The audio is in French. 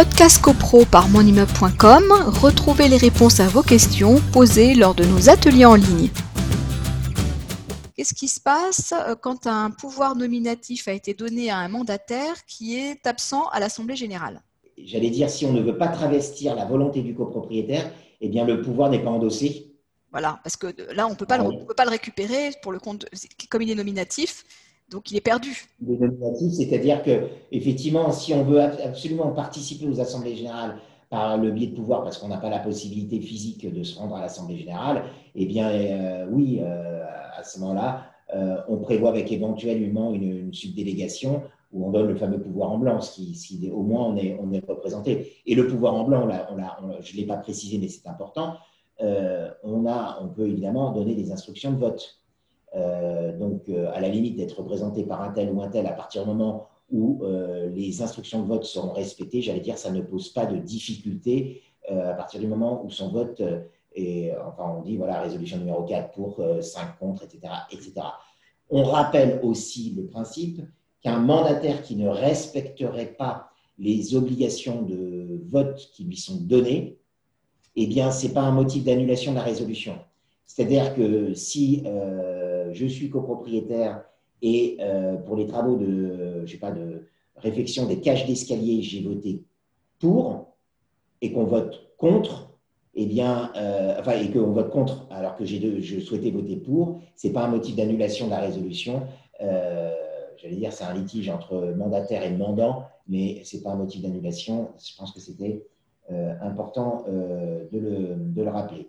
Podcast CoPro par monimmeuble.com, retrouvez les réponses à vos questions posées lors de nos ateliers en ligne. Qu'est-ce qui se passe euh, quand un pouvoir nominatif a été donné à un mandataire qui est absent à l'Assemblée générale? J'allais dire, si on ne veut pas travestir la volonté du copropriétaire, eh bien le pouvoir n'est pas endossé. Voilà, parce que là, on ne peut pas le récupérer pour le compte, comme il est nominatif, donc il est perdu. C'est-à-dire que effectivement, si on veut absolument participer aux assemblées générales par le biais de pouvoir, parce qu'on n'a pas la possibilité physique de se rendre à l'assemblée générale, eh bien euh, oui. Euh, à ce moment-là, euh, on prévoit avec éventuellement une, subdélégation où on donne le fameux pouvoir en blanc, qui, si au moins on est, on représenté. Et le pouvoir en blanc, je ne l'ai pas précisé, mais c'est important, on, a, on peut évidemment donner des instructions de vote. Euh, donc, à la limite d'être représenté par un tel ou un tel, à partir du moment où les instructions de vote seront respectées, j'allais dire, ça ne pose pas de difficulté à partir du moment où son vote et enfin, on dit, voilà, résolution numéro 4 pour 5 euh, contre, etc., etc. On rappelle aussi le principe qu'un mandataire qui ne respecterait pas les obligations de vote qui lui sont données, eh bien, ce n'est pas un motif d'annulation de la résolution. C'est-à-dire que si euh, je suis copropriétaire et euh, pour les travaux de, je sais pas, de réfection des cages d'escalier, j'ai voté pour et qu'on vote contre, eh bien, euh, enfin, et qu'on vote contre, alors que je souhaitais voter pour, ce n'est pas un motif d'annulation de la résolution. J'allais dire, c'est un litige entre mandataire et mandant, mais ce n'est pas un motif d'annulation. Je pense que c'était important de, le, rappeler.